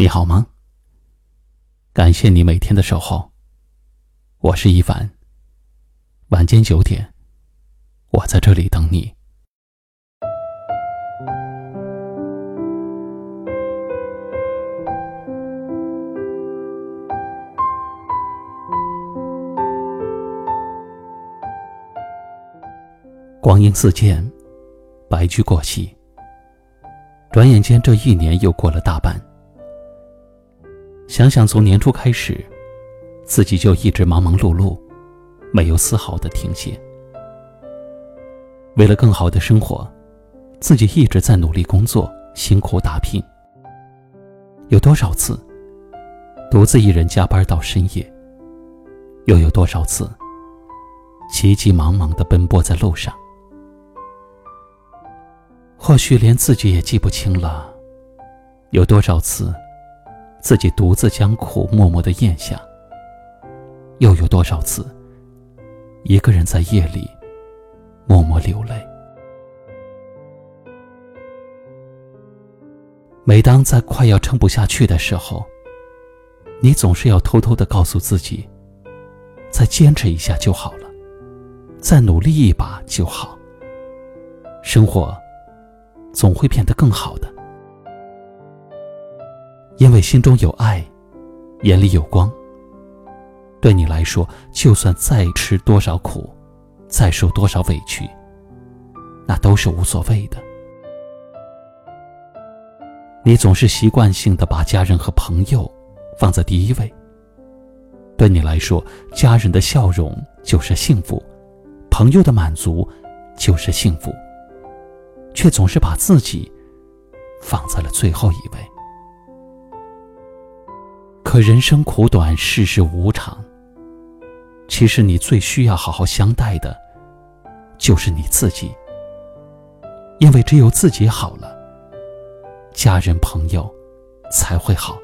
你好吗？感谢你每天的守候。我是一凡。晚间九点，我在这里等你。光阴似箭，白驹过隙，转眼间这一年又过了大半。想想从年初开始，自己就一直忙忙碌碌，没有丝毫的停歇。为了更好的生活，自己一直在努力工作，辛苦打拼。有多少次，独自一人加班到深夜？又有多少次，急急忙忙的奔波在路上？或许连自己也记不清了，有多少次。自己独自将苦默默的咽下，又有多少次，一个人在夜里默默流泪？每当在快要撑不下去的时候，你总是要偷偷的告诉自己：再坚持一下就好了，再努力一把就好。生活总会变得更好的。因为心中有爱，眼里有光。对你来说，就算再吃多少苦，再受多少委屈，那都是无所谓的。你总是习惯性的把家人和朋友放在第一位。对你来说，家人的笑容就是幸福，朋友的满足就是幸福，却总是把自己放在了最后一位。人生苦短，世事无常。其实你最需要好好相待的，就是你自己。因为只有自己好了，家人朋友才会好。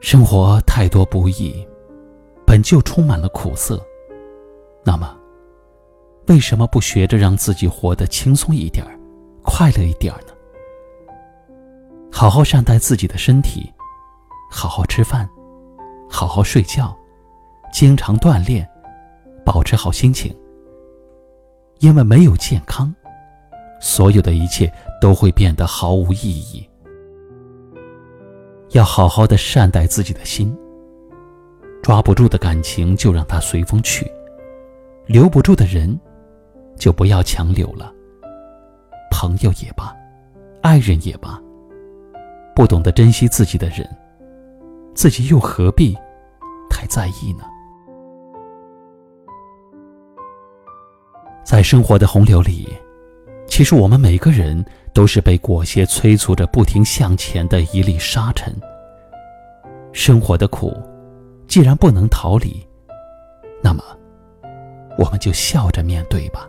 生活太多不易，本就充满了苦涩。那么，为什么不学着让自己活得轻松一点快乐一点呢？好好善待自己的身体，好好吃饭，好好睡觉，经常锻炼，保持好心情。因为没有健康，所有的一切都会变得毫无意义。要好好的善待自己的心。抓不住的感情就让它随风去，留不住的人，就不要强留了。朋友也罢，爱人也罢。不懂得珍惜自己的人，自己又何必太在意呢？在生活的洪流里，其实我们每个人都是被裹挟催促着不停向前的一粒沙尘。生活的苦，既然不能逃离，那么我们就笑着面对吧。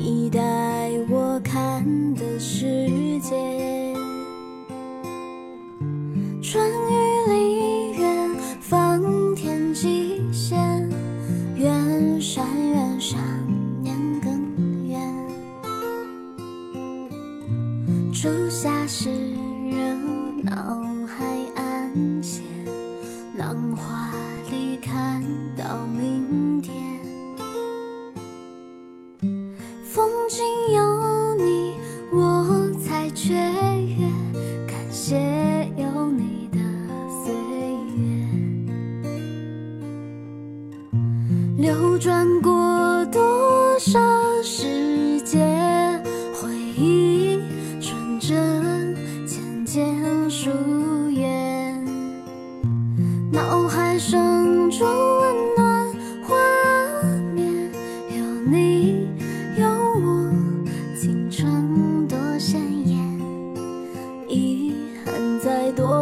你带我看的世界。春雨里，远方天际线，远山远山年更远。初夏时，热闹海岸线，浪花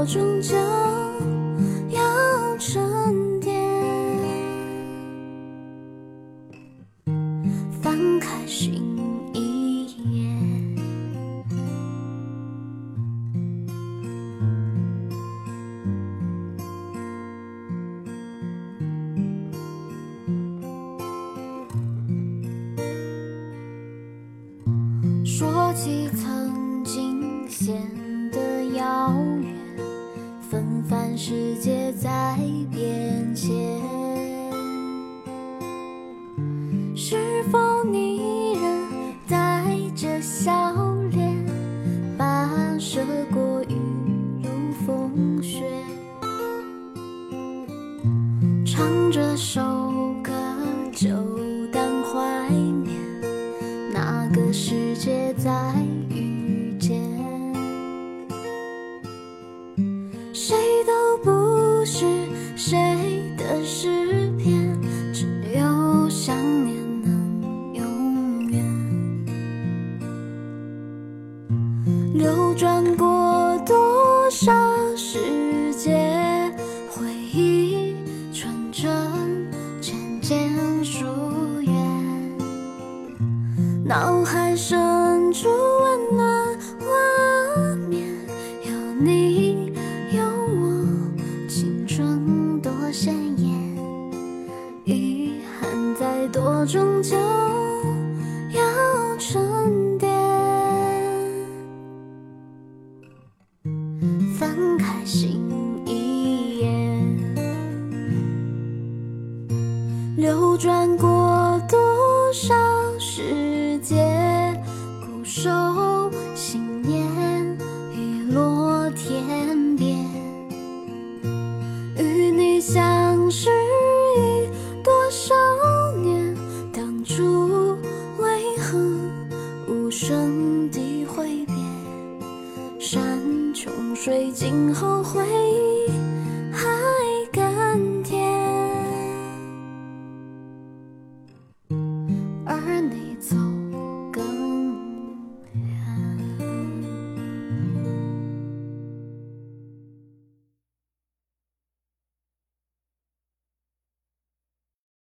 终究要沉淀。翻开心一页。说起曾经显世界在变迁。是否你仍带着笑脸，跋涉过雨露风雪，唱这首歌就当怀念那个世界在脑海深处温暖画面，有你有我，青春多鲜艳。遗憾再多，终究要沉淀。翻开新一页，流转过手信念，已落天边。与你相识已多少年，当初为何无声地挥别？山穷水尽后，回